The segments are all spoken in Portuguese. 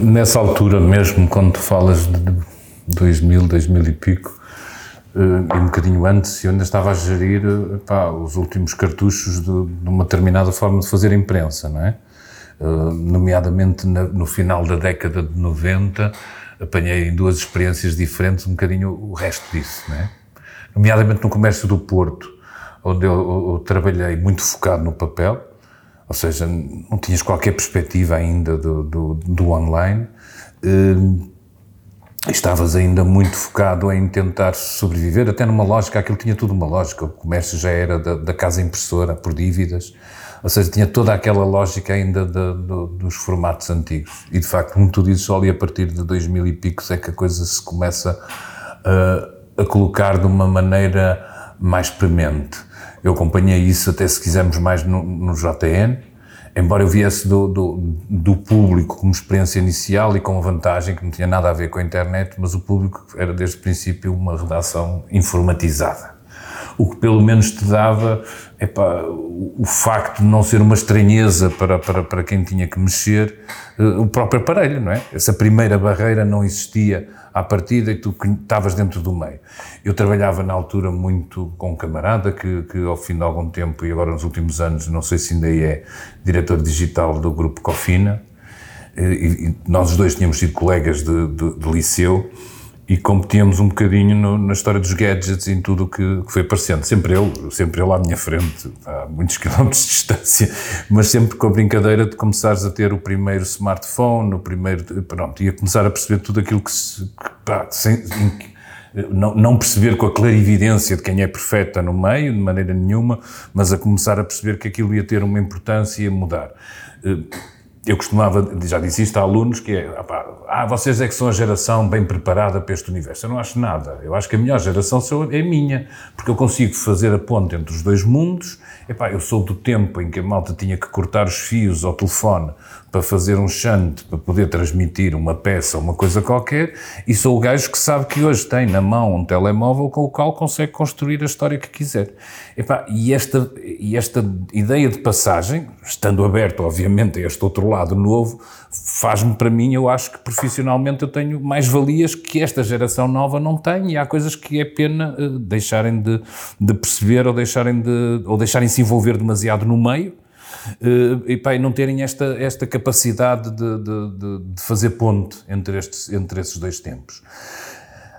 Nessa altura mesmo, quando tu falas de 2000, 2000 e pico, eh, e um bocadinho antes, eu ainda estava a gerir pá, os últimos cartuchos de, de, uma determinada forma de fazer imprensa, não é? Eh, nomeadamente no final da década de 90, apanhei em duas experiências diferentes um bocadinho o resto disso, não é? Nomeadamente no comércio do Porto, onde eu, eu trabalhei muito focado no papel, ou seja, não tinhas qualquer perspectiva ainda do, do, do online. Uh, estavas ainda muito focado em tentar sobreviver, até numa lógica, aquilo tinha tudo uma lógica, o comércio já era da, da casa impressora, por dívidas, ou seja, tinha toda aquela lógica ainda dos formatos antigos. E de facto, como tu dizes, só ali a partir de 2000 e picos é que a coisa se começa uh, a colocar de uma maneira mais premente. Eu acompanhei isso até, se quisermos, mais no, no embora eu viesse do, do, do, público como experiência inicial e com a vantagem que não tinha nada a ver com a internet, mas o público era desde o princípio uma redação informatizada. O que pelo menos te dava o facto de não ser uma estranheza para, para, para quem tinha que mexer eh, o próprio aparelho, não é? Essa primeira barreira não existia à partida e tu estavas dentro do meio. Eu trabalhava na altura muito com um camarada que, que ao fim de algum tempo e agora nos últimos anos, não sei se ainda é diretor digital do grupo Cofina, e, e nós os dois tínhamos sido colegas de, de, de liceu e competíamos um bocadinho no, na história dos gadgets e em tudo o que, que, foi aparecendo. Sempre eu, sempre eu à minha frente, a muitos quilómetros de distância, mas sempre com a brincadeira de começares a ter o primeiro smartphone, o primeiro, pronto, e a começar a perceber tudo aquilo que se, pá, sem, não, não, perceber com a clarividência de quem é perfeita no meio, de maneira nenhuma, mas a começar a perceber que aquilo ia ter uma importância e ia mudar eh, eu costumava, já disse isto a alunos, que é, ah, vocês é que são a geração bem preparada para este universo. Eu não acho nada. Eu acho que a melhor geração é a minha, porque eu consigo fazer a ponte entre os dois mundos. Epá, eu sou do tempo em que a malta tinha que cortar os fios ao telefone para fazer um shunt, para poder transmitir uma peça, uma coisa qualquer, e sou o gajo que sabe que hoje tem na mão um telemóvel com o qual consegue construir a história que quiser. E, esta, e esta ideia de passagem, estando aberto, obviamente, a este outro lado novo, faz-me para mim, eu acho que profissionalmente eu tenho mais valias que esta geração nova não tem, e há coisas que é pena uh, deixarem de, de perceber ou deixarem, de, ou deixarem se envolver demasiado no meio e, pá, e não terem esta, esta capacidade de, de, de, fazer ponte entre, estes, entre esses dois tempos.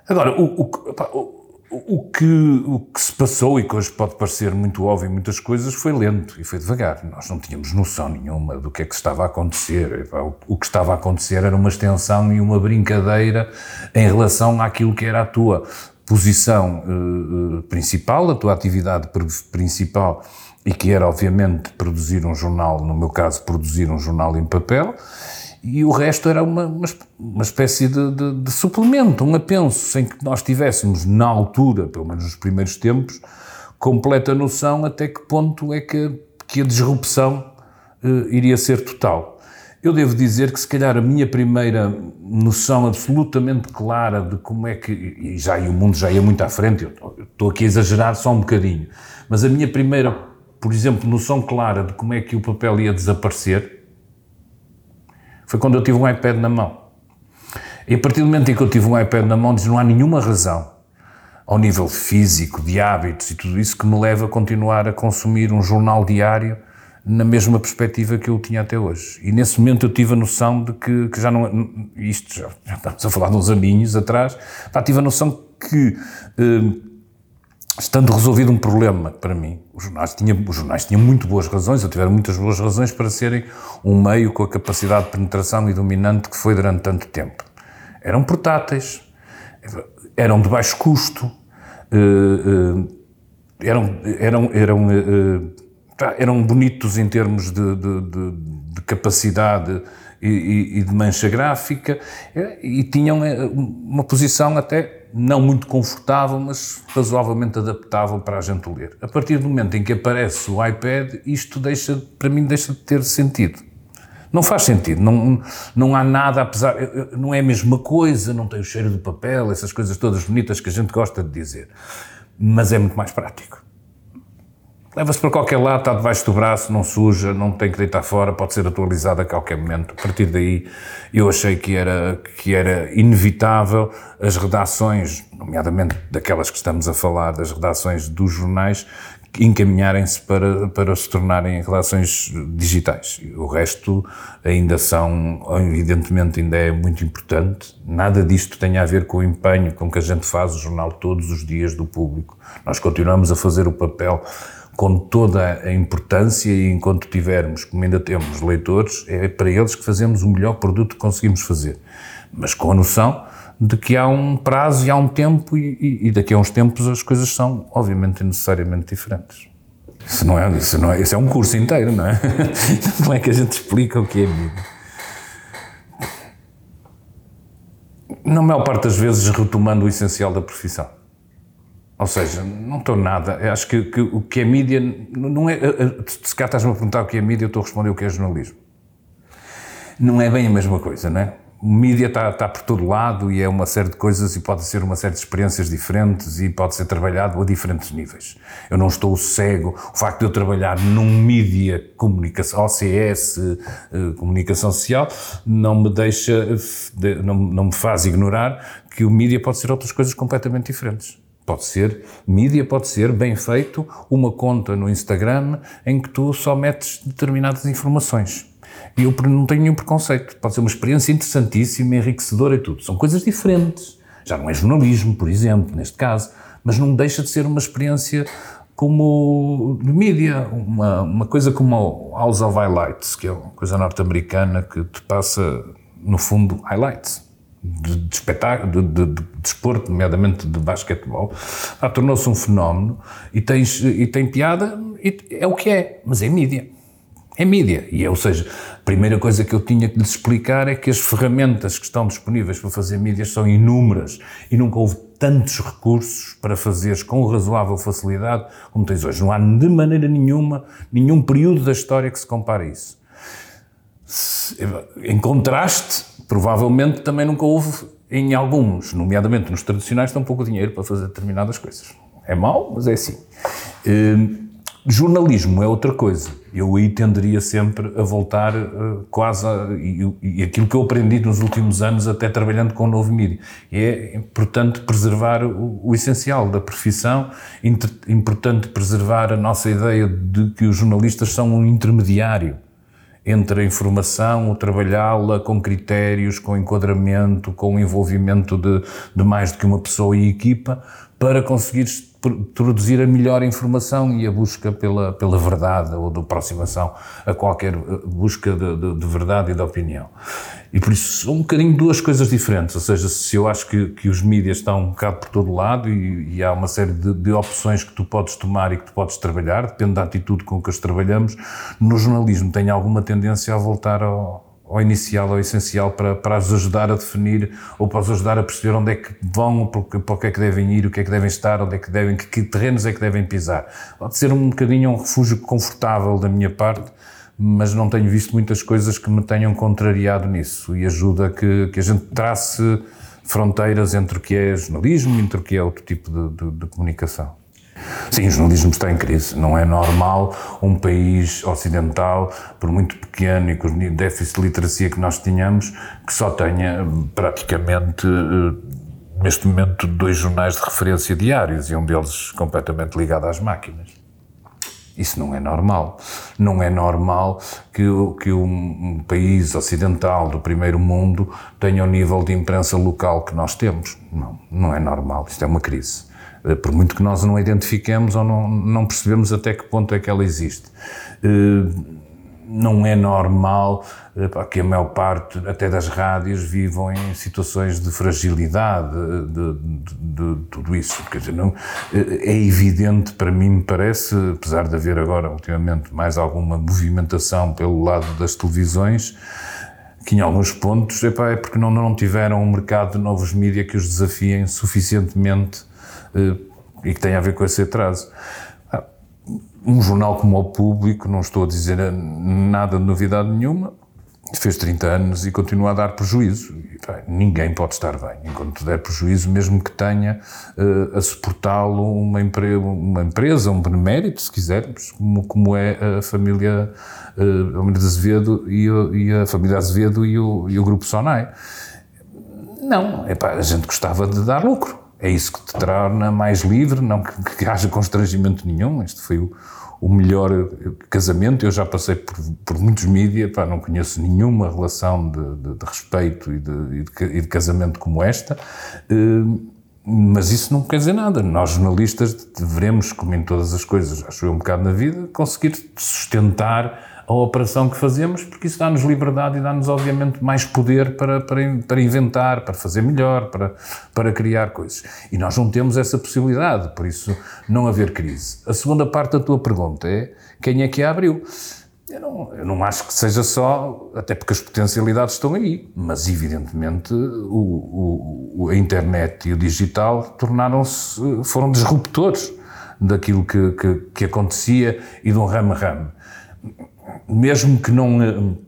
Agora, o, o, pá, o o que, o que se passou, e que hoje pode parecer muito óbvio em muitas coisas, foi lento e foi devagar. Nós não tínhamos noção nenhuma do que é que estava a acontecer. O que estava a acontecer era uma extensão e uma brincadeira em relação àquilo que era a tua posição uh, principal, a tua atividade principal e que era, obviamente, produzir um jornal, no meu caso, produzir um jornal em papel, e o resto era uma, uma, espécie de, de, de, suplemento, um apenso, sem que nós tivéssemos, na altura, pelo menos nos primeiros tempos, completa noção até que ponto é que, que a disrupção uh, iria ser total. Eu devo dizer que, se calhar, a minha primeira noção absolutamente clara de como é que. E já e o mundo já ia muito à frente, eu estou aqui a exagerar só um bocadinho, mas a minha primeira por exemplo, noção clara de como é que o papel ia desaparecer, foi quando eu tive um iPad na mão. E a partir do momento em que eu tive um iPad na mão, diz, não há nenhuma razão, ao nível físico, de hábitos e tudo isso, que me leve a continuar a consumir um jornal diário na mesma perspectiva que eu tinha até hoje. E nesse momento eu tive a noção de que, que já não. Isto já, já, estamos a falar de uns aninhos atrás, pá, tive a noção que. Eh, estando resolvido um problema para mim, os jornais, tinham, os jornais tinham muito boas razões, ou tiveram muitas boas razões para serem um meio com a capacidade de penetração e dominante que foi durante tanto tempo. Eram portáteis, eram de baixo custo, eh, eh, eram, eram, eram, eh, eram bonitos em termos de, de, de, de capacidade e, e, e de mancha gráfica, e tinham uma posição até não muito confortável, mas razoavelmente adaptável para a gente ler. A partir do momento em que aparece o iPad, isto deixa, para mim, deixa de ter sentido. Não faz sentido, não, não há nada, apesar, não é a mesma coisa, não tem o cheiro do papel, essas coisas todas bonitas que a gente gosta de dizer, mas é muito mais prático. Leva-se para qualquer lado, está debaixo do braço, não suja, não tem que deitar fora, pode ser atualizado a qualquer momento. A partir daí, eu achei que era, que era inevitável as redações, nomeadamente daquelas que estamos a falar, das redações dos jornais, encaminharem-se para, para se tornarem redações digitais. O resto ainda são, evidentemente, ainda é muito importante. Nada disto tem a ver com o empenho com que a gente faz o jornal todos os dias do público. Nós continuamos a fazer o papel com toda a importância e enquanto tivermos, como ainda temos leitores, é para eles que fazemos o melhor produto que conseguimos fazer. Mas com a noção de que há um prazo e há um tempo e, e daqui a uns tempos as coisas são, obviamente, necessariamente diferentes. Isso não é, isso não é, isso é um curso inteiro, não é? Como é que a gente explica o que é mídia? Na maior parte das vezes, retomando o essencial da profissão. Ou seja, não estou nada. Eu acho que, que, o que é mídia não é. Eh, eh, se cá estás-me a perguntar o que é mídia, eu estou a responder o que é jornalismo. Não é bem a mesma coisa, não é? Mídia está, está por todo lado e é uma série de coisas e pode ser uma série de experiências diferentes e pode ser trabalhado a diferentes níveis. Eu não estou cego. O facto de eu trabalhar num mídia comunicação, OCS, eh, comunicação social, não me deixa, não, não me faz ignorar que o mídia pode ser outras coisas completamente diferentes. Pode ser mídia, pode ser bem feito uma conta no Instagram em que tu só metes determinadas informações. E eu não tenho nenhum preconceito. Pode ser uma experiência interessantíssima, enriquecedora e tudo. São coisas diferentes. Já não é jornalismo, por exemplo, neste caso, mas não deixa de ser uma experiência como de mídia, uma, uma coisa como o House of Highlights, que é uma coisa norte-americana que te passa, no fundo, highlights de, de espetáculo, de, de, de, desporto, nomeadamente de basquetebol, ah, tornou-se um fenómeno e, tens, e tem piada, e é o que é, mas é mídia. É mídia. E, ou seja, a primeira coisa que eu tinha que lhes explicar é que as ferramentas que estão disponíveis para fazer mídias são inúmeras e nunca houve tantos recursos para fazeres com razoável facilidade como tens hoje. Não há de maneira nenhuma, nenhum período da história que se compare a isso. Em contraste, provavelmente também nunca houve em alguns, nomeadamente nos tradicionais, tão pouco dinheiro para fazer determinadas coisas. É mau, mas é assim. Uh, jornalismo é outra coisa. Eu aí tenderia sempre a voltar uh, quase a, e, e, aquilo que eu aprendi nos últimos anos, até trabalhando com o novo mídia. É importante preservar o, o essencial da profissão, inter, importante preservar a nossa ideia de que os jornalistas são um intermediário entre a informação, o trabalhá-la com critérios, com enquadramento, com envolvimento de, de mais do que uma pessoa e equipa, para conseguir produzir a melhor informação e a busca pela, pela verdade ou da aproximação a qualquer eh, busca de, de, de, verdade e de opinião. E por isso são um bocadinho duas coisas diferentes, ou seja, se eu acho que, que os mídias estão um bocado por todo lado e, e há uma série de, de, opções que tu podes tomar e que tu podes trabalhar, depende da atitude com que as trabalhamos, no jornalismo tem alguma tendência a voltar ao, ao inicial, ao essencial, para, para os ajudar a definir ou para os ajudar a perceber onde é que vão, para, para o que é que devem ir, o que é que devem estar, onde é que devem, que, que terrenos é que devem pisar. Pode ser um bocadinho um refúgio confortável da minha parte, mas não tenho visto muitas coisas que me tenham contrariado nisso e ajuda que, que a gente trace fronteiras entre o que é jornalismo e entre o que é outro tipo de, de, de comunicação. Sim, o jornalismo está em crise. Não é normal um país ocidental, por muito pequeno e com o déficit de literacia que nós tínhamos, que só tenha praticamente, eh, neste momento, dois jornais de referência diários e um deles completamente ligado às máquinas. Isso não é normal. Não é normal que, que um, país ocidental do primeiro mundo tenha o nível de imprensa local que nós temos. Não, não é normal. Isto é uma crise. Eh, por muito que nós não identifiquemos ou não, não percebemos até que ponto é que ela existe. Eh, não é normal eh, que a maior parte, até das rádios, vivam em situações de fragilidade, de, de, de, tudo isso. Quer dizer, não, é evidente, para mim, me parece, apesar de haver agora, ultimamente, mais alguma movimentação pelo lado das televisões, que em alguns pontos epá, é porque não, não tiveram um mercado de novos mídias que os desafiem suficientemente eh, e que tenha a ver com esse atraso. Um jornal como o Público, não estou a dizer nada de novidade nenhuma, fez 30 anos e continua a dar prejuízo. Ninguém pode estar bem enquanto der prejuízo, mesmo que tenha uh, a suportá-lo uma, empre uma empresa, um benemérito, se quisermos, como, como é a família uh, Almeida Azevedo e, e, a família Azevedo e o, e o grupo Sonai. Não, epá, a gente gostava de dar lucro. É isso que te torna mais livre, não que, que haja constrangimento nenhum. Este foi o, o melhor casamento. Eu já passei por, por muitos mídias, não conheço nenhuma relação de, de, de respeito e de, e de, casamento como esta. Uh, mas isso não quer dizer nada. Nós, jornalistas, devemos, como em todas as coisas, acho eu um bocado na vida, conseguir sustentar a operação que fazemos, porque isso dá-nos liberdade e dá-nos, obviamente, mais poder para, para, para inventar, para fazer melhor, para, para criar coisas. E nós não temos essa possibilidade, por isso não haver crise. A segunda parte da tua pergunta é quem é que a abriu? Eu não, eu não acho que seja só, até porque as potencialidades estão aí, mas evidentemente o, o, a internet e o digital tornaram-se, foram disruptores daquilo que, que, que acontecia e de um ramo-ramo mesmo que não. Eh,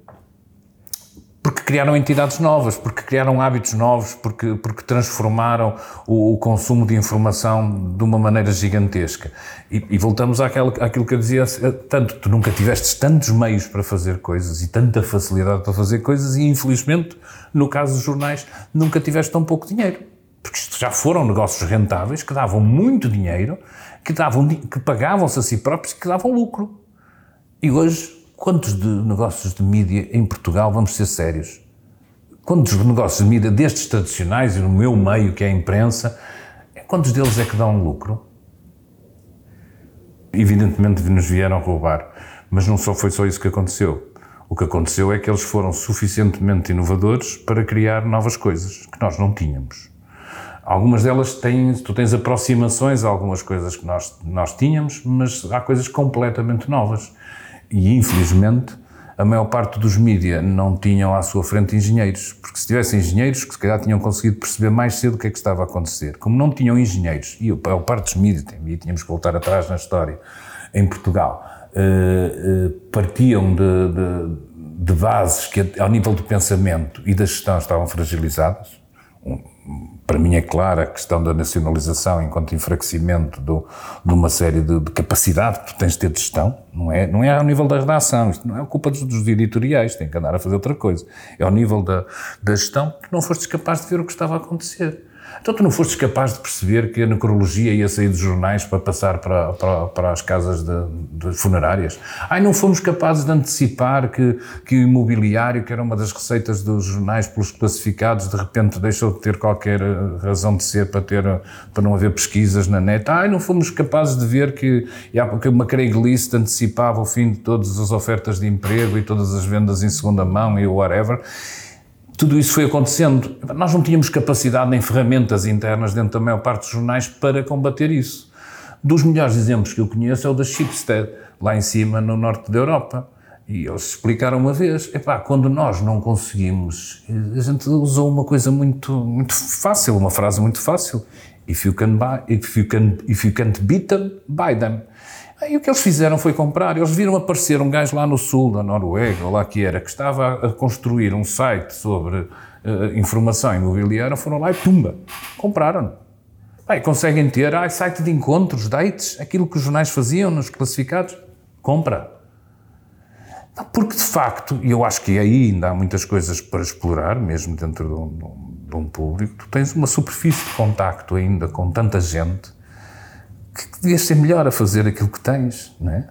porque criaram entidades novas, porque criaram hábitos novos, porque, porque transformaram o, o consumo de informação de uma maneira gigantesca. E, e voltamos àquela, àquilo que eu dizia, eh, tanto, tu nunca tiveste tantos meios para fazer coisas e tanta facilidade para fazer coisas e, infelizmente, no caso dos jornais, nunca tiveste tão pouco dinheiro. Porque isto já foram negócios rentáveis que davam muito dinheiro, que, davam, que pagavam-se a si próprios que davam lucro. E hoje Quantos de negócios de mídia em Portugal, vamos ser sérios, quantos negócios de mídia destes tradicionais e no meu meio, que é a imprensa, quantos deles é que dão lucro? Evidentemente nos vieram roubar, mas não só foi só isso que aconteceu. O que aconteceu é que eles foram suficientemente inovadores para criar novas coisas que nós não tínhamos. Algumas delas têm, tu tens aproximações a algumas coisas que nós, nós tínhamos, mas há coisas completamente novas e infelizmente a maior parte dos mídias não tinham à sua frente engenheiros, porque se tivessem engenheiros, que se calhar tinham conseguido perceber mais cedo o que é que estava a acontecer. Como não tinham engenheiros, e a maior parte dos mídias, e tínhamos que voltar atrás na história, em Portugal, uh, uh, partiam de, de, de, bases que, ao nível do pensamento e da gestão, estavam fragilizadas. Para mim é clara a questão da nacionalização enquanto enfraquecimento do, de uma série de, de, capacidade que tu tens de ter de gestão, não é, não é ao nível da redação, isto não é culpa dos, dos editoriais, tem que andar a fazer outra coisa. É ao nível da, da gestão que não fostes capaz de ver o que estava a acontecer. Então tu não fostes capaz de perceber que a necrologia ia sair dos jornais para passar para, para, para as casas de, de, funerárias? Ai, não fomos capazes de antecipar que, que o imobiliário, que era uma das receitas dos jornais pelos classificados, de repente deixou de ter qualquer eh, razão de ser para, ter, para não haver pesquisas na net. Ai, não fomos capazes de ver que, que uma Craigslist antecipava o fim de todas as ofertas de emprego e todas as vendas em segunda mão e whatever tudo isso foi acontecendo. Nós não tínhamos capacidade nem ferramentas internas dentro da maior parte dos jornais para combater isso. Dos melhores exemplos que eu conheço é o da Schibsted, lá em cima, no norte da Europa. E eles explicaram uma vez, epá, quando nós não conseguimos, a gente usou uma coisa muito, muito fácil, uma frase muito fácil. If you, can buy, if, you can, if you can't beat them, buy them. E o que eles fizeram foi comprar. Eles viram aparecer um gajo lá no sul da Noruega, ou lá que era, que estava a construir um site sobre uh, informação imobiliária, foram lá e pumba, compraram. Aí conseguem ter ah, site de encontros, dates, aquilo que os jornais faziam nos classificados, compra. Porque de facto, e eu acho que aí ainda há muitas coisas para explorar, mesmo dentro de um, de um público, tu tens uma superfície de contacto ainda com tanta gente que devias ser melhor a fazer aquilo que tens, não é?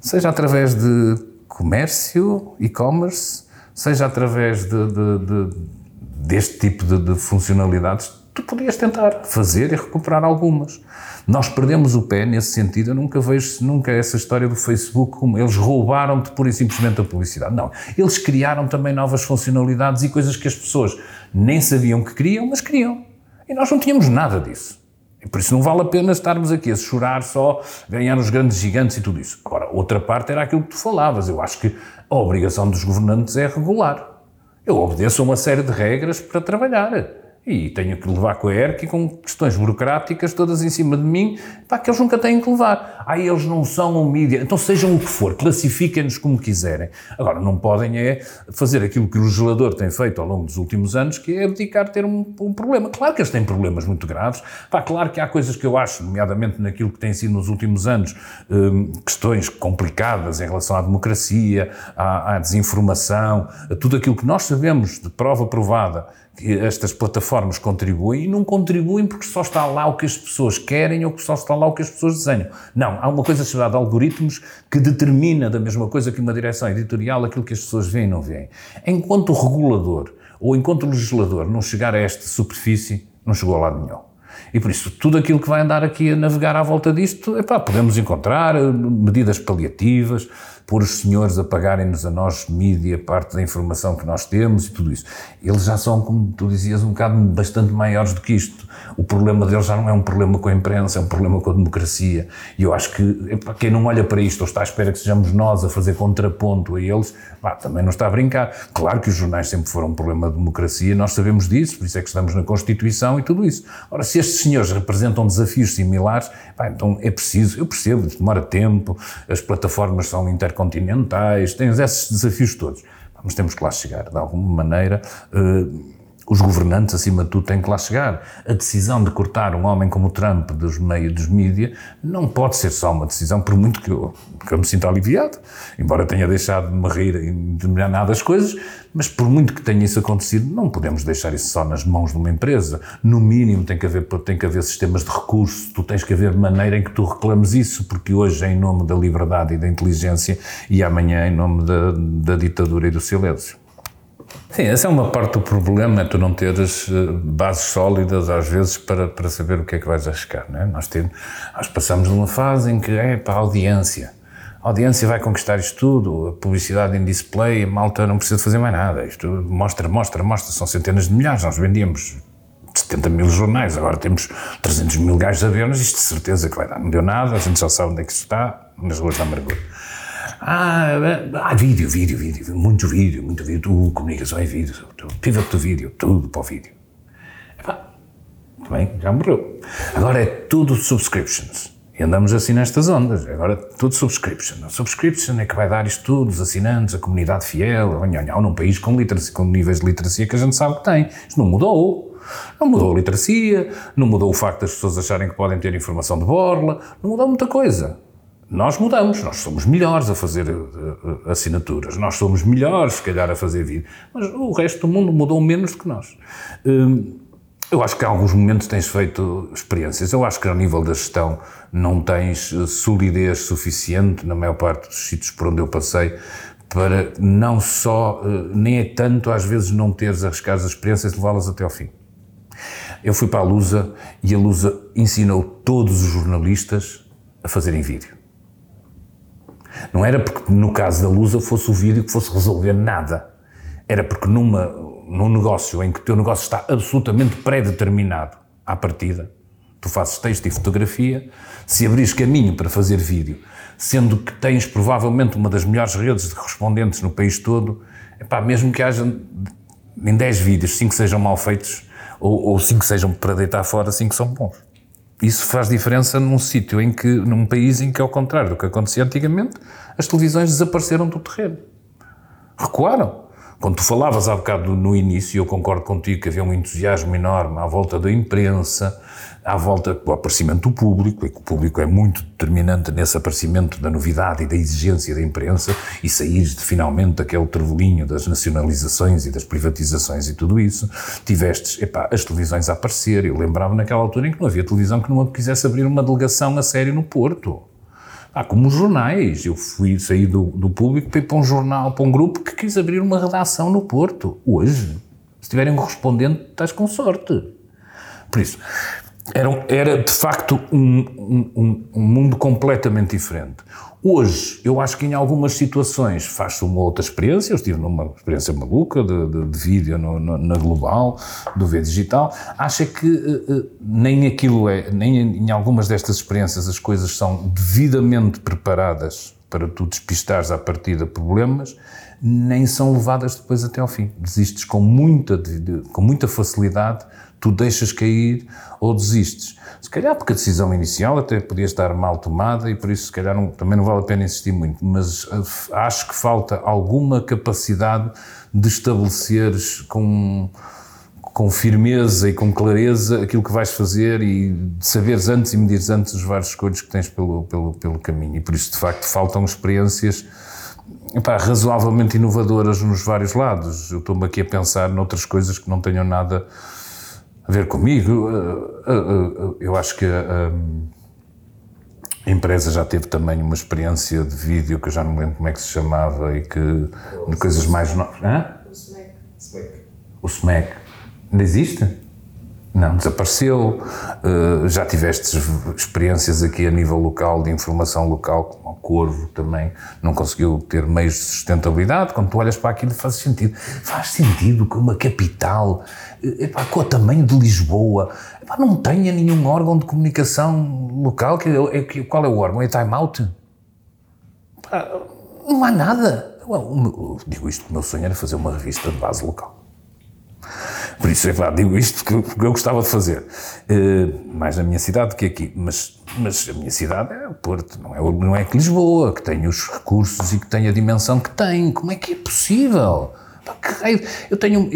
Seja através de comércio, e-commerce, seja através de, de, de, deste tipo de, funcionalidades, tu podias tentar fazer e recuperar algumas. Nós perdemos o pé nesse sentido. Eu nunca vejo nunca essa história do Facebook como eles roubaram-te pura e simplesmente a publicidade. Não. Eles criaram também novas funcionalidades e coisas que as pessoas nem sabiam que queriam, mas queriam. E nós não tínhamos nada disso. Por isso não vale a pena estarmos aqui a chorar só, ganhar os grandes gigantes e tudo isso. Agora, outra parte era aquilo que tu falavas. Eu acho que a obrigação dos governantes é regular. Eu obedeço a uma série de regras para trabalhar e tenho que levar com a ERC e com questões burocráticas todas em cima de mim, pá, que eles nunca têm que levar. Ah, eles não são um mídia. Então sejam o que for, classifiquem-nos como quiserem. Agora, não podem é fazer aquilo que o legislador tem feito ao longo dos últimos anos, que é abdicar ter um, um problema. Claro que eles têm problemas muito graves. Pá, claro que há coisas que eu acho, nomeadamente naquilo que tem sido nos últimos anos, hum, questões complicadas em relação à democracia, à, à desinformação, a tudo aquilo que nós sabemos de prova provada estas plataformas contribuem e não contribuem porque só está lá o que as pessoas querem ou que só está lá o que as pessoas desenham. Não, há uma coisa chamada algoritmos que determina da mesma coisa que uma direção editorial aquilo que as pessoas veem e não veem. Enquanto o regulador ou enquanto o legislador não chegar a esta superfície, não chegou a lado nenhum. E por isso, tudo aquilo que vai andar aqui a navegar à volta disto, epá, podemos encontrar eh, medidas paliativas, pôr os senhores a pagarem-nos a nós, mídia, parte da informação que nós temos e tudo isso. Eles já são, como tu dizias, um bocado bastante maiores do que isto. O problema deles já não é um problema com a imprensa, é um problema com a democracia. E eu acho que para quem não olha para isto ou está à espera que sejamos nós a fazer contraponto a eles, pá, também não está a brincar. Claro que os jornais sempre foram um problema de democracia, nós sabemos disso, por isso é que estamos na Constituição e tudo isso. Ora, se estes senhores representam desafios similares, pá, então é preciso, eu percebo, demora tempo, as plataformas são inter continentais, tens esses desafios todos. Mas temos que lá chegar, de alguma maneira. Uh, os governantes, acima de tudo, têm que lá chegar. A decisão de cortar um homem como Trump dos meios dos mídias não pode ser só uma decisão, por muito que eu, que eu me sinta aliviado, embora tenha deixado de me rir em determinadas coisas, mas por muito que tenha isso acontecido, não podemos deixar isso só nas mãos de uma empresa. No mínimo tem que haver, tem que haver sistemas de recurso, tu tens que haver maneira em que tu reclames isso, porque hoje é em nome da liberdade e da inteligência e amanhã é em nome da, da ditadura e do silêncio. Sim, essa é uma parte do problema, tu não teres eh, bases sólidas, às vezes, para, para saber o que é que vais arriscar. Não é? nós, temos, nós passamos numa fase em que é para a audiência. A audiência vai conquistar isto tudo, a publicidade em display, a malta não precisa fazer mais nada. Isto mostra, mostra, mostra, são centenas de milhares. Nós vendíamos 70 mil jornais, agora temos 300 mil gajos a ver, mas isto de certeza que vai dar. Não deu nada, a gente já sabe onde é que está, nas ruas da amargura. Ah, ah, vídeo, vídeo, vídeo, muito vídeo, muito vídeo, tu, comunicação é vídeo, pivot do vídeo, tudo para o vídeo. Epá, bem, já morreu. Agora é tudo subscriptions. E andamos assim nestas ondas. Agora tudo subscription. A subscription é que vai dar isto tudo, os assinantes, a comunidade fiel, nhonhão, num país com, literacia, com níveis de literacia que a gente sabe que tem. Isto não mudou. Não mudou a literacia, não mudou o facto das pessoas acharem que podem ter informação de borla, não mudou muita coisa. Nós mudamos, nós somos melhores a fazer uh, assinaturas, nós somos melhores, se calhar, a fazer vídeo, mas o resto do mundo mudou menos do que nós. Uh, eu acho que em alguns momentos tens feito experiências. Eu acho que ao nível da gestão não tens solidez suficiente, na maior parte dos sítios por onde eu passei, para não só, nem é tanto às vezes não teres arriscado as experiências e levá-las até ao fim. Eu fui para a Lusa e a Lusa ensinou todos os jornalistas a fazerem vídeo. Não era porque, no caso da Lusa, fosse o vídeo que fosse resolver nada. Era porque numa, num negócio em que o teu negócio está absolutamente pré-determinado à partida, tu fazes texto e fotografia, se abris caminho para fazer vídeo, sendo que tens provavelmente uma das melhores redes de correspondentes no país todo, epá, mesmo que haja em 10 vídeos, 5 sejam mal feitos, ou 5 sejam para deitar fora, 5 são bons. Isso faz diferença num sítio em que, num país em que, ao contrário do que acontecia antigamente, as televisões desapareceram do terreno. Recuaram. Quando tu falavas há bocado no início, eu concordo contigo que havia um entusiasmo enorme à volta da imprensa, à volta do aparecimento do público, e que o público é muito determinante nesse aparecimento da novidade e da exigência da imprensa, e sair de, finalmente daquele trevolinho das nacionalizações e das privatizações e tudo isso, tivestes epá, as televisões a aparecer. Eu lembrava naquela altura em que não havia televisão que não quisesse abrir uma delegação a sério no Porto. Ah, como os jornais. Eu fui sair do, do público para ir para um jornal, para um grupo que quis abrir uma redação no Porto. Hoje, se tiverem um correspondente, estás com sorte. Por isso, era, era de facto um, um, um, mundo completamente diferente. Hoje, eu acho que em algumas situações faz-se uma outra experiência. Eu estive numa experiência maluca de, de, de vídeo no, no, na Global, do V Digital. Acho que uh, nem aquilo é, nem em algumas destas experiências as coisas são devidamente preparadas para tu despistares à partida problemas, nem são levadas depois até ao fim. Desistes com muita, com muita facilidade, tu deixas cair ou desistes. Se calhar porque a decisão inicial até podia estar mal tomada e por isso se calhar não, também não vale a pena insistir muito, mas eh, acho que falta alguma capacidade de estabeleceres com com firmeza e com clareza aquilo que vais fazer e saberes antes e medires antes os vários escolhos que tens pelo, pelo, pelo caminho. E por isso, de facto, faltam experiências epá, razoavelmente inovadoras nos vários lados. Eu estou-me aqui a pensar noutras coisas que não tenham nada a ver comigo. Eu acho que a, a empresa já teve também uma experiência de vídeo que eu já não me lembro como é que se chamava e que de coisas mais novas. O SMAC. O SMAC Ainda existe? Não, desapareceu. Uh, já tiveste experiências aqui a nível local, de informação local, como o Corvo também, não conseguiu ter meios de sustentabilidade. Quando tu olhas para aquilo, faz sentido. Faz sentido que uma capital, eh, epá, com o tamanho de Lisboa, epá, não tenha nenhum órgão de comunicação local. Que, é, que, qual é o órgão? É Time Out? Epá, não há nada. Digo isto, o meu sonho era fazer uma revista de base local. Por isso, é claro, digo isto porque eu gostava de fazer. Uh, mais na minha cidade do que aqui. Mas, mas a minha cidade é o Porto, não é, não é que Lisboa, que tem os recursos e que tem a dimensão que tem. Como é que é possível? Eu tenho.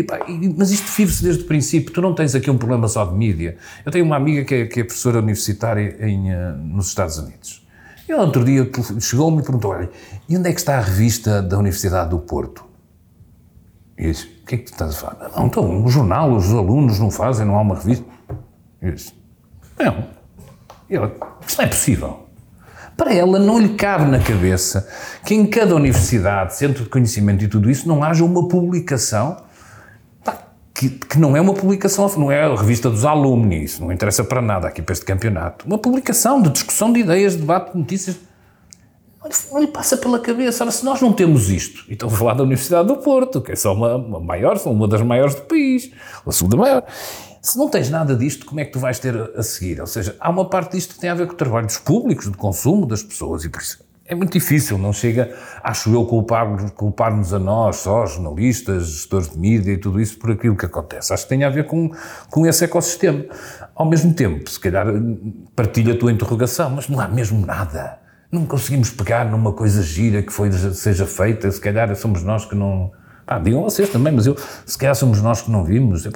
Mas isto vive-se desde o princípio. Tu não tens aqui um problema só de mídia. Eu tenho uma amiga que é, que é professora universitária em, uh, nos Estados Unidos. E outro dia chegou-me e perguntou: olha, e onde é que está a revista da Universidade do Porto? E eu disse: O que é que tu estás a falar? Não, então, o jornal, os alunos não fazem, não há uma revista. Eu disse: Não. E ela: Isso não é possível. Para ela não lhe cabe na cabeça que em cada universidade, centro de conhecimento e tudo isso, não haja uma publicação que, que, não é uma publicação, não é a revista dos alunos, isso não interessa para nada aqui para este campeonato. Uma publicação de discussão de ideias, de debate de notícias não lhe passa pela cabeça. Ora, se nós não temos isto, e estou a falar da Universidade do Porto, que é só uma, uma maior, uma das maiores do país, a segunda maior. Se não tens nada disto, como é que tu vais ter a seguir? Ou seja, há uma parte disto que tem a ver com o trabalho dos públicos, do consumo das pessoas, e por isso é muito difícil, não chega, acho eu, culpar-nos culpar a nós, só jornalistas, gestores de mídia e tudo isso, por aquilo que acontece. Acho que tem a ver com, com esse ecossistema. Ao mesmo tempo, se calhar partilha a tua interrogação, mas não há mesmo nada não conseguimos pegar numa coisa gira que foi, seja feita, se calhar somos nós que não. Pá, digam vocês também, mas eu, se calhar somos nós que não vimos.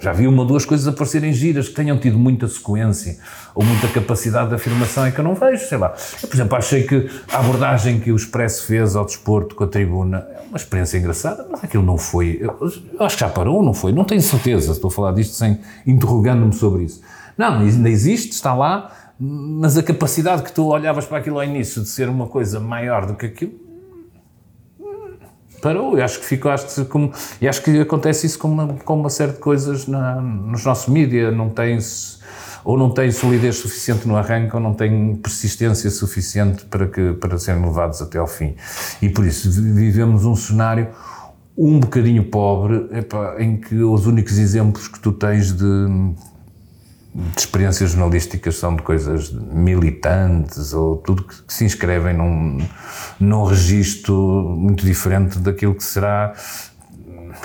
Já vi uma ou duas coisas aparecerem giras que tenham tido muita sequência ou muita capacidade de afirmação e que eu não vejo, sei lá. Eu, por exemplo, achei que a abordagem que o Expresso fez ao desporto com a tribuna é uma experiência engraçada, mas aquilo não foi. Eu, eu acho que já parou, não foi? Não tenho certeza, estou a falar disto sem interrogando-me sobre isso. Não, ainda existe, está lá mas a capacidade que tu olhavas para aquilo ao início de ser uma coisa maior do que aquilo parou. Eu acho que ficaste como. E acho que acontece isso com uma, com uma série de coisas na, nos nossos mídias. Não tens. Ou não têm solidez suficiente no arranque, ou não têm persistência suficiente para, que, para serem levados até ao fim. E por isso vivemos um cenário um bocadinho pobre, epa, em que os únicos exemplos que tu tens de de experiências jornalísticas são de coisas militantes ou tudo que, que se inscrevem num, num registro muito diferente daquilo que será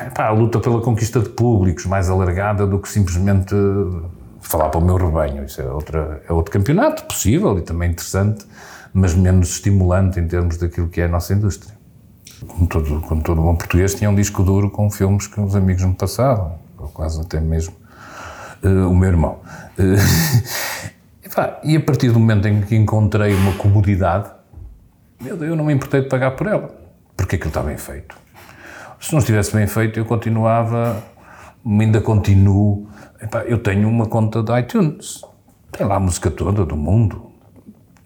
epá, a luta pela conquista de públicos, mais alargada do que simplesmente falar para o meu rebanho. Isso é, outra, é outro campeonato possível e também interessante, mas menos estimulante em termos daquilo que é a nossa indústria. Como todo, como todo bom português, tinha um disco duro com filmes que os amigos me passavam, quase até mesmo uh, o meu irmão. Uh, e a partir do momento em que encontrei uma comodidade, eu não me importei de pagar por ela, porque aquilo está bem feito. Se não estivesse bem feito, eu continuava, ainda continuo. Eu tenho uma conta de iTunes, tem lá a música toda do mundo.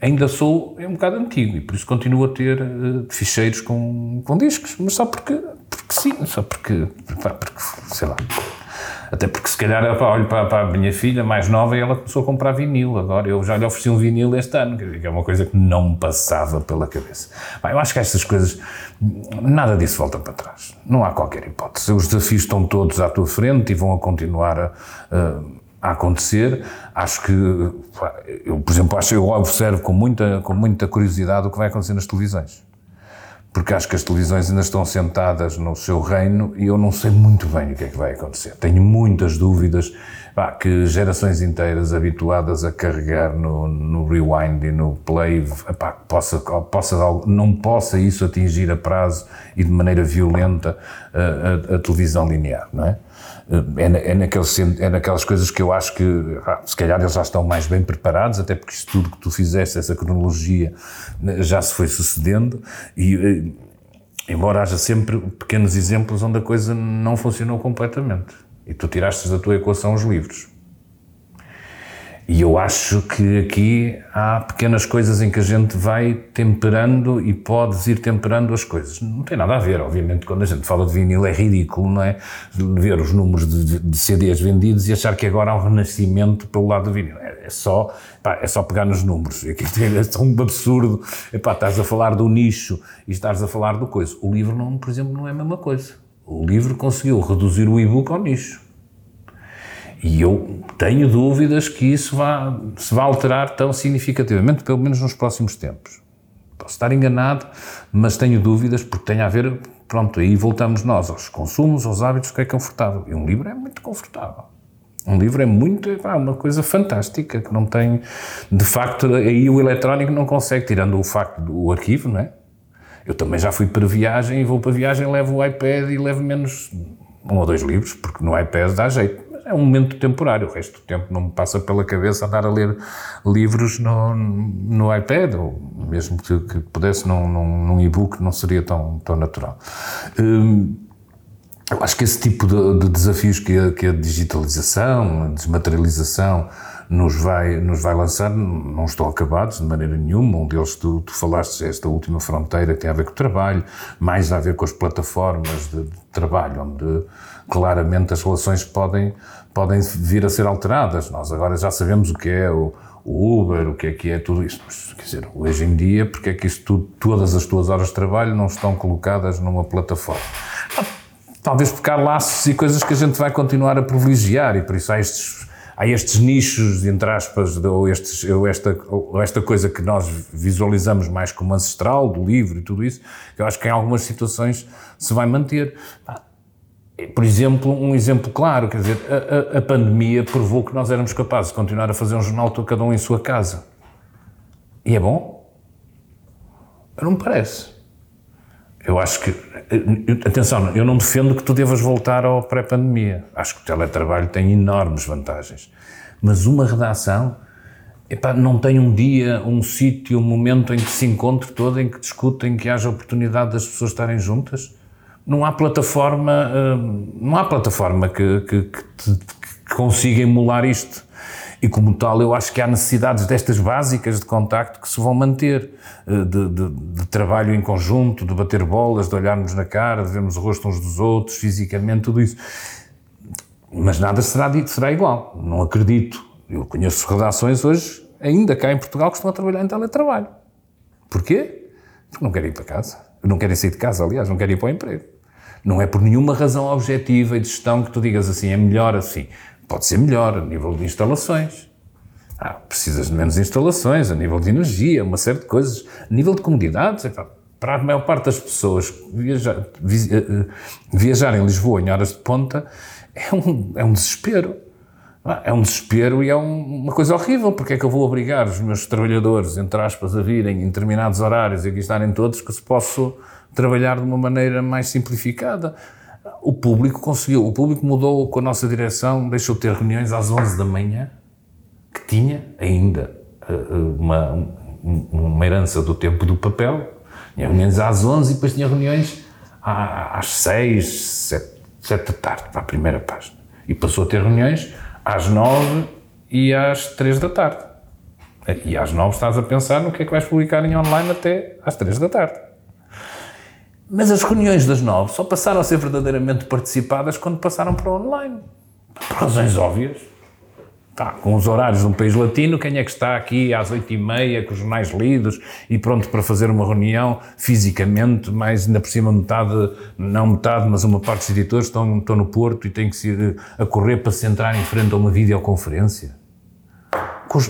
Ainda sou, é um bocado antigo e por isso continuo a ter uh, ficheiros com, com discos, mas só porque, porque sim, só porque, porque, sei lá, até porque se calhar olho para, para, a minha filha mais nova e ela começou a comprar vinil agora. Eu já lhe ofereci um vinil este ano, que é uma coisa que não me passava pela cabeça. Bem, eu acho que estas coisas, nada disso volta para trás. Não há qualquer hipótese. Os desafios estão todos à tua frente e vão a continuar a a acontecer. Acho que, eu, por exemplo, acho, eu observo com muita, com muita curiosidade o que vai acontecer nas televisões. Porque acho que as televisões ainda estão sentadas no seu reino e eu não sei muito bem o que é que vai acontecer. Tenho muitas dúvidas pá, que gerações inteiras habituadas a carregar no, no rewind e no play, pá, possa, possa, não possa isso atingir a prazo e de maneira violenta a, a, a televisão linear, não é? É, é, naqueles, é naquelas coisas que eu acho que, se calhar, eles já estão mais bem preparados, até porque isso tudo que tu fizeste, essa cronologia, né, já se foi sucedendo. E, embora haja sempre pequenos exemplos onde a coisa não funcionou completamente. E tu tiraste da tua equação os livros. E eu acho que aqui há pequenas coisas em que a gente vai temperando e podes ir temperando as coisas. Não tem nada a ver, obviamente, quando a gente fala de vinil é ridículo, não é? Ver os números de, de CDs vendidos e achar que agora há um renascimento pelo lado do vinil. É, é só, pá, é só pegar nos números. É, é um absurdo. Epá, estás a falar do nicho e estás a falar do coisa. O livro, não, por exemplo, não é a mesma coisa. O livro conseguiu reduzir o e-book ao nicho. E eu tenho dúvidas que isso vá, se vá alterar tão significativamente, pelo menos nos próximos tempos. Posso estar enganado, mas tenho dúvidas porque tem a ver, pronto, aí voltamos nós aos consumos, aos hábitos, que é confortável. E um livro é muito confortável. Um livro é muito, é uma coisa fantástica, que não tem, de facto, aí o eletrónico não consegue, tirando o facto do arquivo, não é? Eu também já fui para viagem e vou para viagem, levo o iPad e levo menos um ou dois livros, porque no iPad dá jeito. É um momento temporário, o resto do tempo não me passa pela cabeça andar a ler livros no, no iPad, ou mesmo que, que pudesse num, num, num e-book não seria tão, tão natural. Hum, eu acho que esse tipo de, de desafios que a, que a digitalização, a desmaterialização, nos vai, nos vai lançar não estão acabados de maneira nenhuma. Um deles, tu, tu falaste, esta última fronteira tem a ver com o trabalho, mais a ver com as plataformas de, de trabalho, onde claramente as relações podem, podem vir a ser alteradas. Nós agora já sabemos o que é o, o Uber, o que é que é tudo isto. Mas, quer dizer, hoje em dia, porque é que isto tudo, todas as tuas horas de trabalho não estão colocadas numa plataforma? Talvez porque há laços e coisas que a gente vai continuar a privilegiar e por isso há estes há estes nichos, entre aspas, ou, estes, ou, esta, ou esta coisa que nós visualizamos mais como ancestral, do livro e tudo isso, que eu acho que em algumas situações se vai manter. Por exemplo, um exemplo claro, quer dizer, a, a, a pandemia provou que nós éramos capazes de continuar a fazer um jornal cada um em sua casa. E é bom? Não me parece. Eu acho que. Atenção, eu não defendo que tu devas voltar ao pré-pandemia. Acho que o teletrabalho tem enormes vantagens. Mas uma redação. Epá, não tem um dia, um sítio, um momento em que se encontre todo, em que discutem, em que haja oportunidade das pessoas estarem juntas? Não há plataforma, hum, não há plataforma que, que, que, que consiga emular isto. E como tal, eu acho que há necessidades destas básicas de contacto que se vão manter, eh, de, de, de, trabalho em conjunto, de bater bolas, de olharmos na cara, de vermos o rosto uns dos outros, fisicamente, tudo isso. Mas nada será dito, será igual. Não acredito. Eu conheço redações hoje, ainda cá em Portugal, que estão a trabalhar em teletrabalho. Porquê? Porque não querem ir para casa. Não querem sair de casa, aliás, não querem ir para o emprego. Não é por nenhuma razão objetiva e de gestão que tu digas assim, é melhor assim pode ser melhor a nível de instalações. Ah, precisas de menos instalações, a nível de energia, uma série de coisas. A nível de comodidades, para a maior parte das pessoas viajar, eh, eh, viajar em Lisboa em horas de ponta é um, é um desespero. Ah, é um desespero e é um, uma coisa horrível, porque é que eu vou obrigar os meus trabalhadores, entre aspas, a virem em determinados horários e aqui estarem todos, que se posso trabalhar de uma maneira mais simplificada o público conseguiu, o público mudou com a nossa direção, deixou de ter reuniões às 11 da manhã, que tinha ainda eh, eh, uma, uma herança do tempo do papel, tinha reuniões às 11 e depois tinha reuniões às 6, 7, 7 da tarde, para a primeira página. E passou a ter reuniões às 9 e às 3 da tarde. E às 9 estás a pensar no que é que vais publicar em online até às 3 da tarde. Mas as reuniões das nove só passaram a ser verdadeiramente participadas quando passaram para online. Por razões óbvias. Tá, com os horários de um país latino, quem é que está aqui às oito e meia, com os jornais lidos e pronto para fazer uma reunião fisicamente, mais ainda por cima metade, não metade, mas uma parte dos editores estão, estão no Porto e têm que ir a correr para se entrar em frente a uma videoconferência?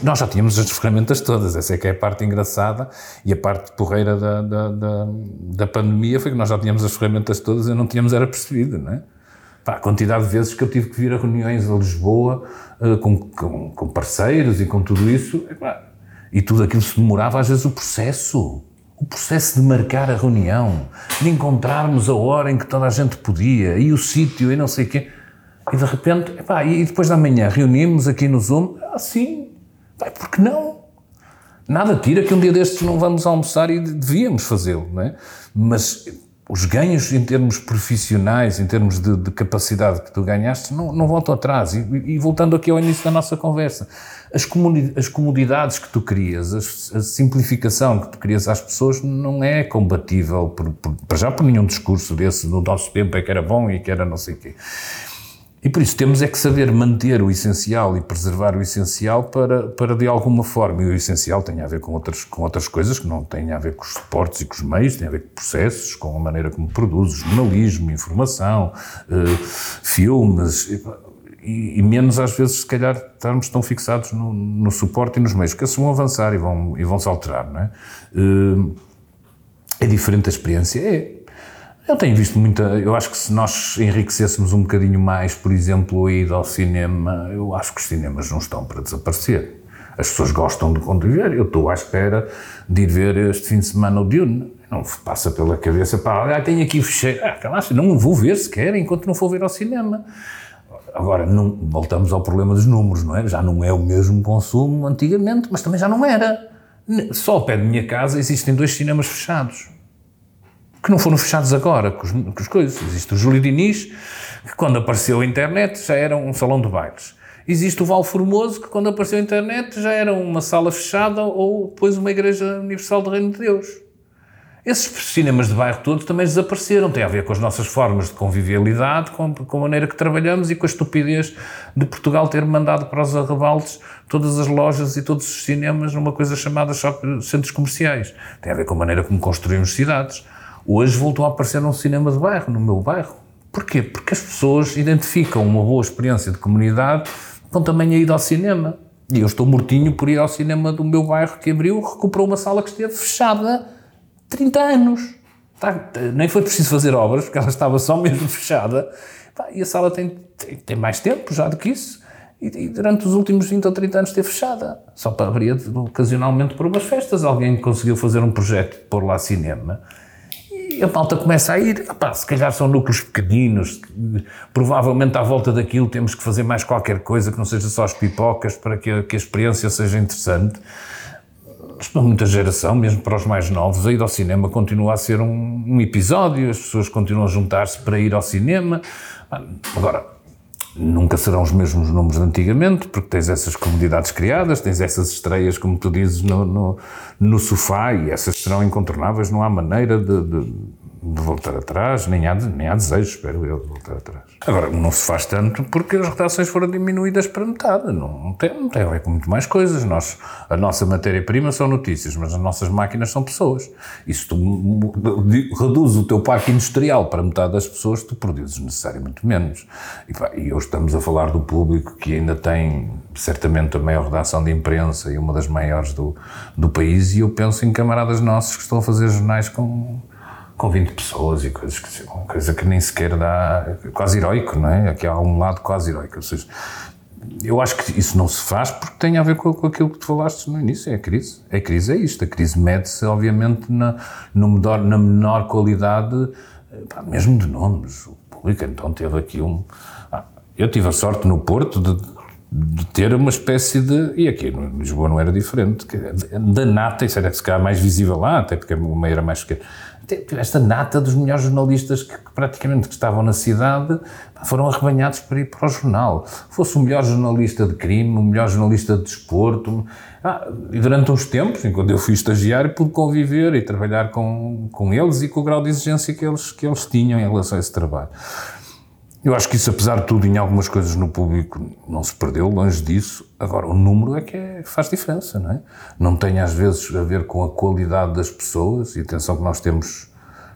Nós já tínhamos as ferramentas todas, essa é que é a parte engraçada e a parte porreira da, da, da, da pandemia foi que nós já tínhamos as ferramentas todas e não tínhamos era percebido, não é? Pá, a quantidade de vezes que eu tive que vir a reuniões a Lisboa uh, com, com, com, parceiros e com tudo isso, e tudo aquilo se demorava, às vezes, o processo. O processo de marcar a reunião, de encontrarmos a hora em que toda a gente podia, e o sítio, e não sei o quê. E de repente, epá, e depois da manhã reunimos aqui no Zoom, assim, ah, porque não? Nada tira que um dia destes não vamos almoçar e devíamos fazê-lo, não é? Mas os ganhos em termos profissionais, em termos de, de capacidade que tu ganhaste, não, não voltam atrás. E, e, voltando aqui ao início da nossa conversa, as, as comodidades que tu crias, a, a, simplificação que tu crias às pessoas não é combatível, por, por, já por nenhum discurso desse, no nosso tempo é que era bom e que era não sei o quê. E por isso temos é que saber manter o essencial e preservar o essencial para, para de alguma forma, e o essencial tem a ver com outras, com outras coisas que não têm a ver com os suportes e com os meios, tem a ver com processos, com a maneira como produz, jornalismo, informação, eh, filmes, e, e, menos às vezes se calhar estarmos tão fixados no, no suporte e nos meios, que esses vão avançar e vão, e vão se alterar, não é? Eh, é diferente a experiência? É, eu tenho visto muita. Eu acho que se nós enriquecêssemos um bocadinho mais, por exemplo, ida ao cinema, eu acho que os cinemas não estão para desaparecer. As pessoas gostam de conviver. Eu estou à espera de ir ver este fim de semana o Dune. Não passa pela cabeça, pá, ah, tenho aqui fecheiro. Ah, calaste, não vou ver sequer enquanto não for ver ao cinema. Agora, não, voltamos ao problema dos números, não é? Já não é o mesmo consumo antigamente, mas também já não era. Só ao pé de minha casa existem dois cinemas fechados que não foram fechados agora, com, os, com as coisas. Existe o Júlio Diniz, que quando apareceu a internet já era um salão de bailes. Existe o Val Formoso, que quando apareceu a internet já era uma sala fechada ou depois uma igreja universal do Reino de Deus. Esses cinemas de bairro todos também desapareceram. Tem a ver com as nossas formas de convivialidade, com, com a maneira que trabalhamos e com a estupidez de Portugal ter mandado para os arrebaldes todas as lojas e todos os cinemas numa coisa chamada centros comerciais. Tem a ver com a maneira como construímos cidades. Hoje voltou a aparecer um cinema de bairro, no meu bairro. Porquê? Porque as pessoas identificam uma boa experiência de comunidade com também a ida ao cinema. E eu estou mortinho por ir ao cinema do meu bairro que abriu, recuperou uma sala que esteve fechada 30 anos. Tá, nem foi preciso fazer obras, porque ela estava só mesmo fechada. E a sala tem, tem, tem mais tempo já do que isso. E, e, durante os últimos 20 ou 30 anos esteve fechada. Só para abrir ocasionalmente por umas festas. Alguém conseguiu fazer um projeto de pôr lá cinema a malta começa a ir, se calhar são núcleos pequeninos, provavelmente à volta daquilo temos que fazer mais qualquer coisa que não seja só as pipocas para que a, que a experiência seja interessante. Mas para muita geração, mesmo para os mais novos, a ir ao cinema continua a ser um, um episódio, as pessoas continuam a juntar-se para ir ao cinema. Agora, nunca serão os mesmos números de antigamente, porque tens essas comodidades criadas, tens essas estreias, como tu dizes, no, no, no sofá, e essas serão incontornáveis, não há maneira de, de de voltar atrás, nem há, nem há desejo, espero eu, de voltar atrás. Agora, não se faz tanto porque as redações foram diminuídas para metade, não tem, não tem a ver com muito mais coisas. Nós, a nossa matéria-prima são notícias, mas as nossas máquinas são pessoas. E se tu reduzes o teu parque industrial para metade das pessoas, tu produzes necessariamente menos. E, pá, e hoje estamos a falar do público que ainda tem certamente a maior redação de imprensa e uma das maiores do, do país, e eu penso em camaradas nossos que estão a fazer jornais com com 20 pessoas e coisas que, coisa que nem sequer dá, quase heroico, não é? Aqui há um lado quase heroico, ou seja, eu acho que isso não se faz porque tem a ver com, com aquilo que tu falaste no início, é a crise. A crise é isto, a crise mede-se obviamente na, no menor, na menor qualidade, pá, mesmo de nomes. O público então teve aqui um... Ah, eu tive a sorte no Porto de, de ter uma espécie de. E aqui no Lisboa não era diferente. Da nata, isso era se calhar mais visível lá, até porque a era mais pequena esta nata dos melhores jornalistas que, que, praticamente que estavam na cidade foram arrebanhados para ir para o jornal. Fosse o melhor jornalista de crime, o melhor jornalista de desporto. Ah, e durante uns tempos, enquanto eu fui estagiário, pude conviver e trabalhar com, com eles e com o grau de exigência que eles, que eles tinham em relação a esse trabalho. Eu acho que isso, apesar de tudo, em algumas coisas no público não se perdeu, longe disso. Agora, o número é que é, faz diferença, não é? Não tem às vezes a ver com a qualidade das pessoas, e atenção que nós temos,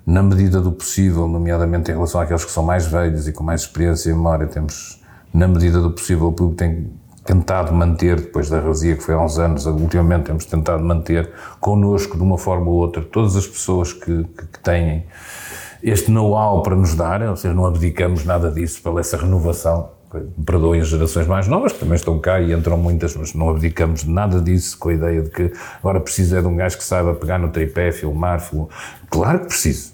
na medida do possível, nomeadamente em relação àqueles que são mais velhos e com mais experiência e memória, temos, na medida do possível, o público tem tentado manter, depois da razia que foi há uns anos, ultimamente temos tentado manter connosco, de uma forma ou outra, todas as pessoas que, que, que têm este know-how para nos dar, ou seja, não abdicamos nada disso pela essa renovação. Perdoem as gerações mais novas, que também estão cá e entram muitas, mas não abdicamos nada disso com a ideia de que agora precisa de um gajo que saiba pegar no tripé, filmar. filmar. Claro que preciso.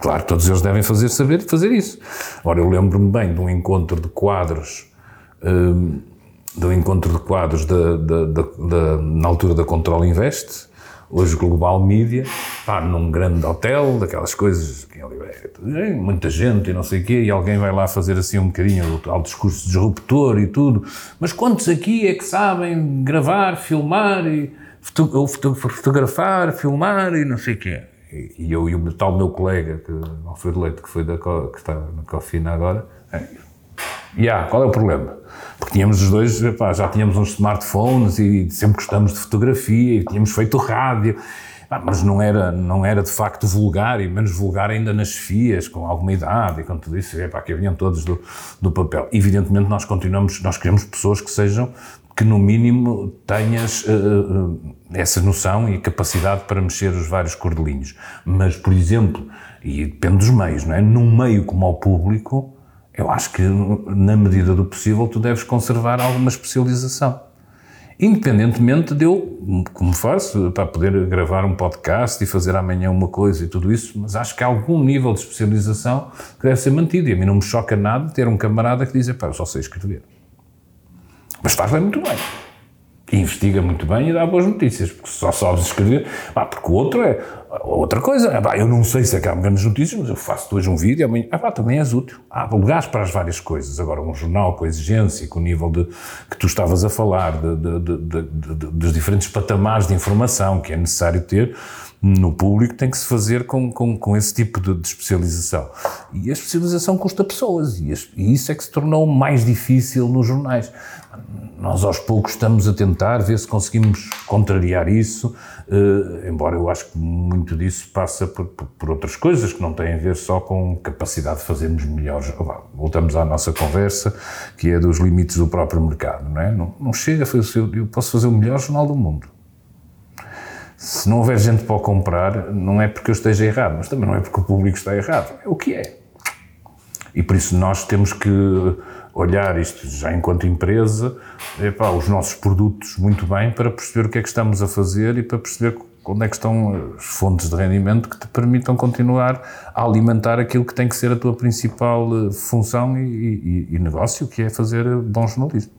Claro que todos eles devem fazer saber fazer isso. Ora, eu lembro-me bem de um encontro de quadros. Um, de um encontro de quadros da, na altura da Control Invest, hoje Global Media, pá, num grande hotel, daquelas coisas, é, muita gente e não sei o quê, e alguém vai lá fazer assim um bocadinho o discurso disruptor e tudo, mas quantos aqui é que sabem gravar, filmar, e foto, fotografar, filmar e não sei o quê? E eu e o tal meu colega, que, Alfredo Leite, que, foi da, que está na Cofina agora, é, yeah, qual é o problema? Porque tínhamos os dois, pá, já tínhamos uns smartphones e sempre gostamos de fotografia e tínhamos feito rádio, mas não era, não era de facto vulgar e menos vulgar ainda nas FIAs, com alguma idade e com tudo isso, pá, que vinham todos do, do papel. Evidentemente nós continuamos, nós queremos pessoas que sejam que no mínimo tenhas uh, essa noção e capacidade para mexer os vários cordelinhos. Mas, por exemplo, e depende dos meios, não é? Num meio como ao público, eu acho que, na medida do possível, tu deves conservar alguma especialização. Independentemente de eu, como faço, para poder gravar um podcast e fazer amanhã uma coisa e tudo isso, mas acho que há algum nível de especialização que deve ser mantido. E a mim não me choca nada ter um camarada que diz: pá, eu só sei escrever. Mas faz bem muito bem investiga muito bem e dá boas notícias, porque só sabes escrever. Ah, porque o outro é outra coisa. Ah, eu não sei se é há grandes notícias, mas eu faço hoje um vídeo amanhã. Ah, também és útil. Há lugares para as várias coisas. Agora, um jornal com exigência, com o nível de, que tu estavas a falar, de, de, dos diferentes patamares de informação que é necessário ter no público tem que se fazer com, com, com esse tipo de, de, especialização. E a especialização custa pessoas, e, e, isso é que se tornou mais difícil nos jornais. Nós aos poucos estamos a tentar ver se conseguimos contrariar isso, eh, embora eu acho que muito disso passa por, por, por, outras coisas que não têm a ver só com capacidade de fazermos melhores. Voltamos à nossa conversa, que é dos limites do próprio mercado, não é? Não, não chega a fazer, eu posso fazer o melhor jornal do mundo se não houver gente para o comprar, não é porque eu esteja errado, mas também não é porque o público está errado. É o que é. E por isso nós temos que olhar isto já enquanto empresa, epá, os nossos produtos muito bem para perceber o que é que estamos a fazer e para perceber onde é que estão as fontes de rendimento que te permitam continuar a alimentar aquilo que tem que ser a tua principal eh, função e, e, e negócio, que é fazer bom jornalismo.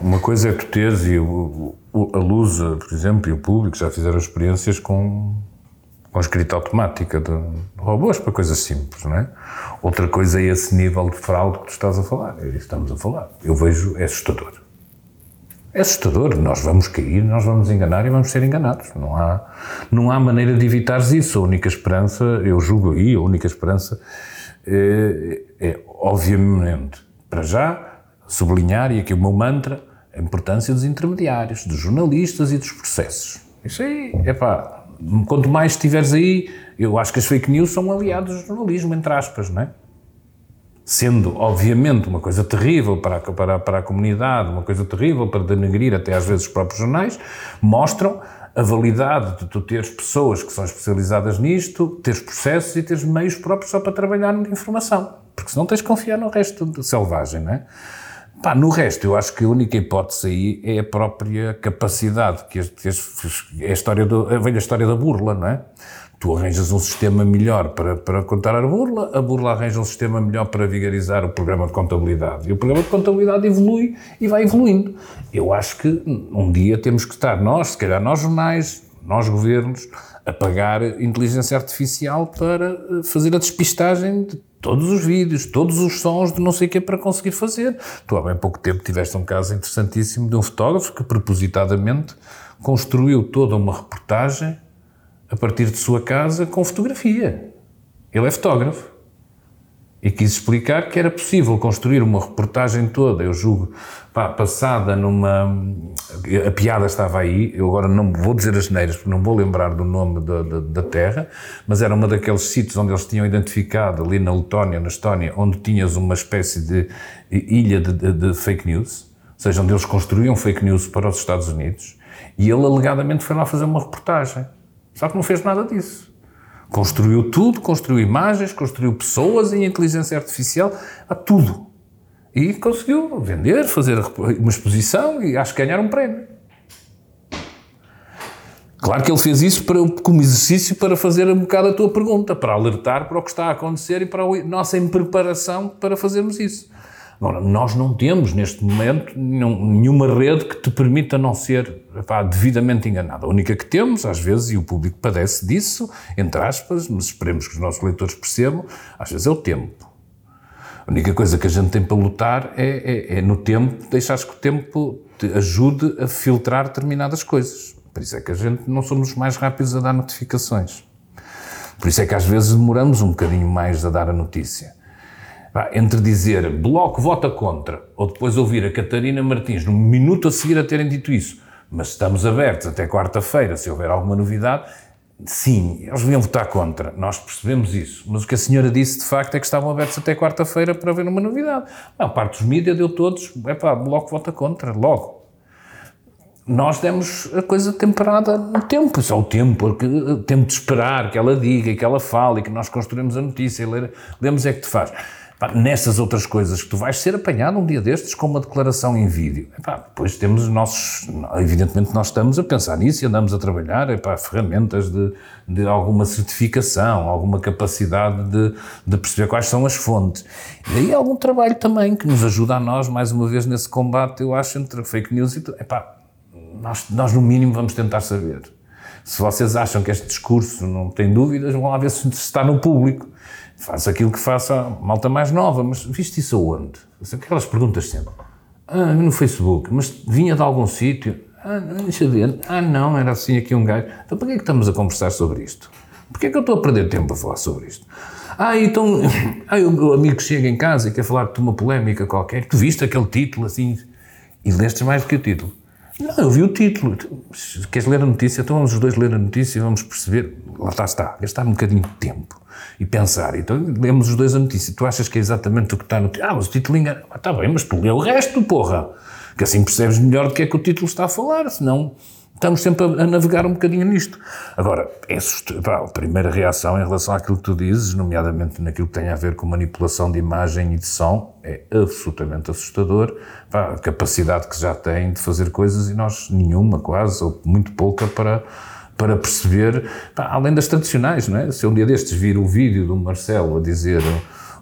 Uma coisa é tu teres, e a Lusa, por exemplo, e o público já fizeram experiências com, com escrita automática de robôs para coisas simples, não é? Outra coisa é esse nível de fraude que tu estás a falar, é isso que estamos a falar. Eu vejo, é assustador. É assustador, nós vamos cair, nós vamos enganar e vamos ser enganados. Não há, não há maneira de evitares isso. A única esperança, eu julgo aí, a única esperança é, é obviamente, para já, sublinhar, e aqui o meu mantra, a importância dos intermediários, dos jornalistas e dos processos. Isso aí, é pá, quanto mais estiveres aí, eu acho que as fake news são aliados do jornalismo, entre aspas, não é? Sendo, obviamente, uma coisa terrível para a, para, para a comunidade, uma coisa terrível para denegrir até às vezes os próprios jornais, mostram a validade de tu teres pessoas que são especializadas nisto, teres processos e teres meios próprios só para trabalhar na informação. Porque senão tens de confiar no resto de selvagem, não é? Pá, no resto, eu acho que a única hipótese aí é a própria capacidade, que é, a, história do, a velha história da burla, não é? Tu arranjas um sistema melhor para, para contar a burla, a burla arranja um sistema melhor para vigarizar o programa de contabilidade. E o programa de contabilidade evolui e vai evoluindo. Eu acho que um dia temos que estar nós, se calhar nós jornais, nós governos, a pagar inteligência artificial para eh, fazer a despistagem de todos os vídeos, todos os sons de não sei o que para conseguir fazer. Tu há bem pouco tempo tiveste um caso interessantíssimo de um fotógrafo que propositadamente construiu toda uma reportagem a partir de sua casa com fotografia. Ele é fotógrafo. e quis explicar que era possível construir uma reportagem toda, eu julgo, pá, passada numa. A piada estava aí, eu agora não vou dizer as neiras, porque não vou lembrar do nome da, da, da, terra, mas era uma daqueles sítios onde eles tinham identificado, ali na Letónia, na Estónia, onde tinhas uma espécie de ilha de, de, de fake news, ou seja, onde eles construíam fake news para os Estados Unidos, e ele alegadamente foi lá fazer uma reportagem. Só que não fez nada disso. Construiu tudo, construiu imagens, construiu pessoas em inteligência artificial, a tudo. E conseguiu vender, fazer uma exposição e acho que ganhar um prémio. Claro que ele fez isso para, como exercício para fazer um bocado a tua pergunta, para alertar para o que está a acontecer e para a nossa impreparação para fazermos isso. Agora, nós não temos neste momento nenhuma rede que te permita não ser epá, devidamente enganado. A única que temos, às vezes, e o público padece disso, entre aspas, mas esperemos que os nossos leitores percebam, às vezes é o tempo. A única coisa que a gente tem para lutar é, é, é no tempo, deixar que o tempo te ajude a filtrar determinadas coisas. Por isso é que a gente não somos os mais rápidos a dar notificações. Por isso é que às vezes demoramos um bocadinho mais a dar a notícia entre dizer Bloco vota contra ou depois ouvir a Catarina Martins no minuto a seguir a terem dito isso, mas estamos abertos até quarta-feira, se houver alguma novidade, sim, eles deviam votar contra, nós percebemos isso, mas o que a senhora disse de facto é que estavam abertos até quarta-feira para ver uma novidade. A parte dos mídias deu todos, é pá, Bloco vota contra, logo. Nós demos a coisa temperada no tempo, só o tempo, o tempo de esperar que ela diga que ela fale que nós construímos a notícia e lemos é que te faz nessas outras coisas que tu vais ser apanhado um dia destes com uma declaração em vídeo. Epá, depois temos os nossos. Evidentemente, nós estamos a pensar nisso e andamos a trabalhar epá, ferramentas de, de alguma certificação, alguma capacidade de, de perceber quais são as fontes. E aí algum trabalho também que nos ajuda a nós, mais uma vez, nesse combate, eu acho, entre fake news e. Epá, nós, nós, no mínimo, vamos tentar saber. Se vocês acham que este discurso não tem dúvidas, vão lá ver se está no público faço aquilo que faça a malta mais nova, mas viste isso aonde? Aquelas perguntas sempre. Ah, no Facebook, mas vinha de algum sítio? Ah, deixa ver. Ah, não, era assim aqui um gajo. Então para que é que estamos a conversar sobre isto? Porquê é que eu estou a perder tempo a falar sobre isto? Ah, então, ah, o meu amigo chega em casa e quer falar de uma polémica qualquer, tu viste aquele título assim, e lestes mais do que o título. Não, eu vi o título. Queres ler a notícia? Então vamos os dois ler a notícia e vamos perceber. Lá está, está. Gastar um bocadinho de tempo e pensar. Então lemos os dois a notícia. Tu achas que é exatamente o que está no título? Ah, mas o título engana. Ah, está bem, mas tu lê o resto, porra. Que assim percebes melhor do que é que o título está a falar, senão estamos sempre a, navegar um bocadinho nisto. Agora, é a primeira reação em relação àquilo que tu dizes, nomeadamente naquilo que tem a ver com manipulação de imagem e de som, é absolutamente assustador. Pá, a capacidade que já tem de fazer coisas e nós nenhuma, quase, ou muito pouca, para para perceber, pá, além das tradicionais, não é? Se um dia destes vir o vídeo do Marcelo a dizer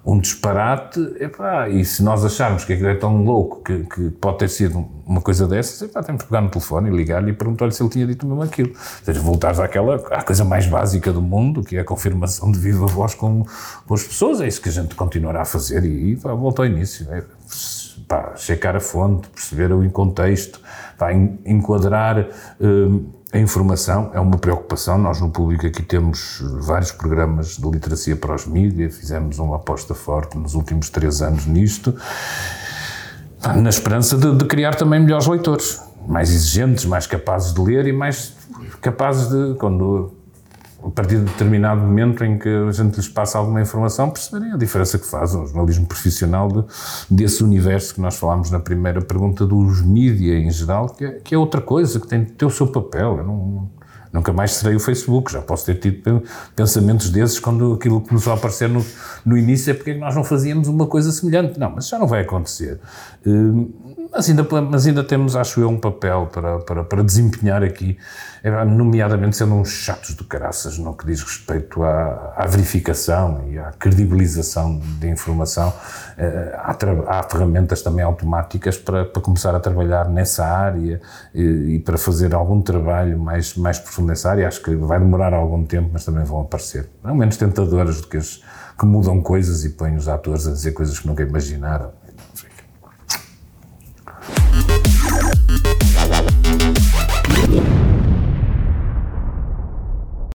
um disparate, epá, e se nós acharmos que aquilo é tão louco que, que pode ter sido uma coisa dessas, epá, temos que pegar no telefone e ligar-lhe e perguntar-lhe se ele tinha dito mesmo aquilo. Ou seja, voltares àquela, à coisa mais básica do mundo, que é a confirmação de viva voz com, com as pessoas, é isso que a gente continuará a fazer e, e volta ao início. É, pá, checar a fonte, perceber o contexto, pá, enquadrar... Hum, a informação é uma preocupação. Nós, no público, aqui temos vários programas de literacia para os mídias, fizemos uma aposta forte nos últimos três anos nisto, na esperança de, de criar também melhores leitores, mais exigentes, mais capazes de ler e mais capazes de, quando a partir de determinado momento em que a gente lhes passa alguma informação, perceberem a diferença que faz o jornalismo profissional de, desse universo que nós falámos na primeira pergunta dos mídia em geral, que é, que é outra coisa, que tem, tem o seu papel. Eu não, nunca mais serei o Facebook, já posso ter tido pensamentos desses quando aquilo começou a aparecer no, no início é porque é nós não fazíamos uma coisa semelhante. Não, mas já não vai acontecer. Hum, mas ainda, mas ainda temos, acho eu, um papel para, para, para desempenhar aqui, é, nomeadamente sendo uns chatos do caraças no que diz respeito à, à verificação e à credibilização de informação. Eh, há, há, ferramentas também automáticas para, para começar a trabalhar nessa área e, e, para fazer algum trabalho mais, mais profundo nessa área. Acho que vai demorar algum tempo, mas também vão aparecer. Não menos tentadoras do que as que mudam coisas e põem os atores a dizer coisas que nunca imaginaram.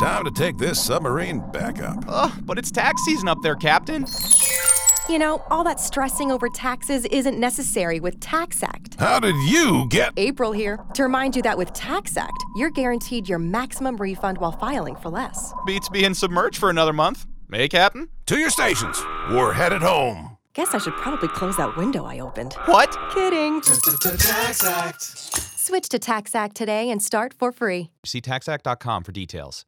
Time to take this submarine back up. Ugh, but it's tax season up there, Captain. You know, all that stressing over taxes isn't necessary with TaxAct. How did you get. April here to remind you that with TaxAct, you're guaranteed your maximum refund while filing for less. Beats being submerged for another month. Hey, Captain? To your stations. We're headed home. Guess I should probably close that window I opened. What? Kidding. Tax Act. Switch to TaxAct today and start for free. See taxact.com for details.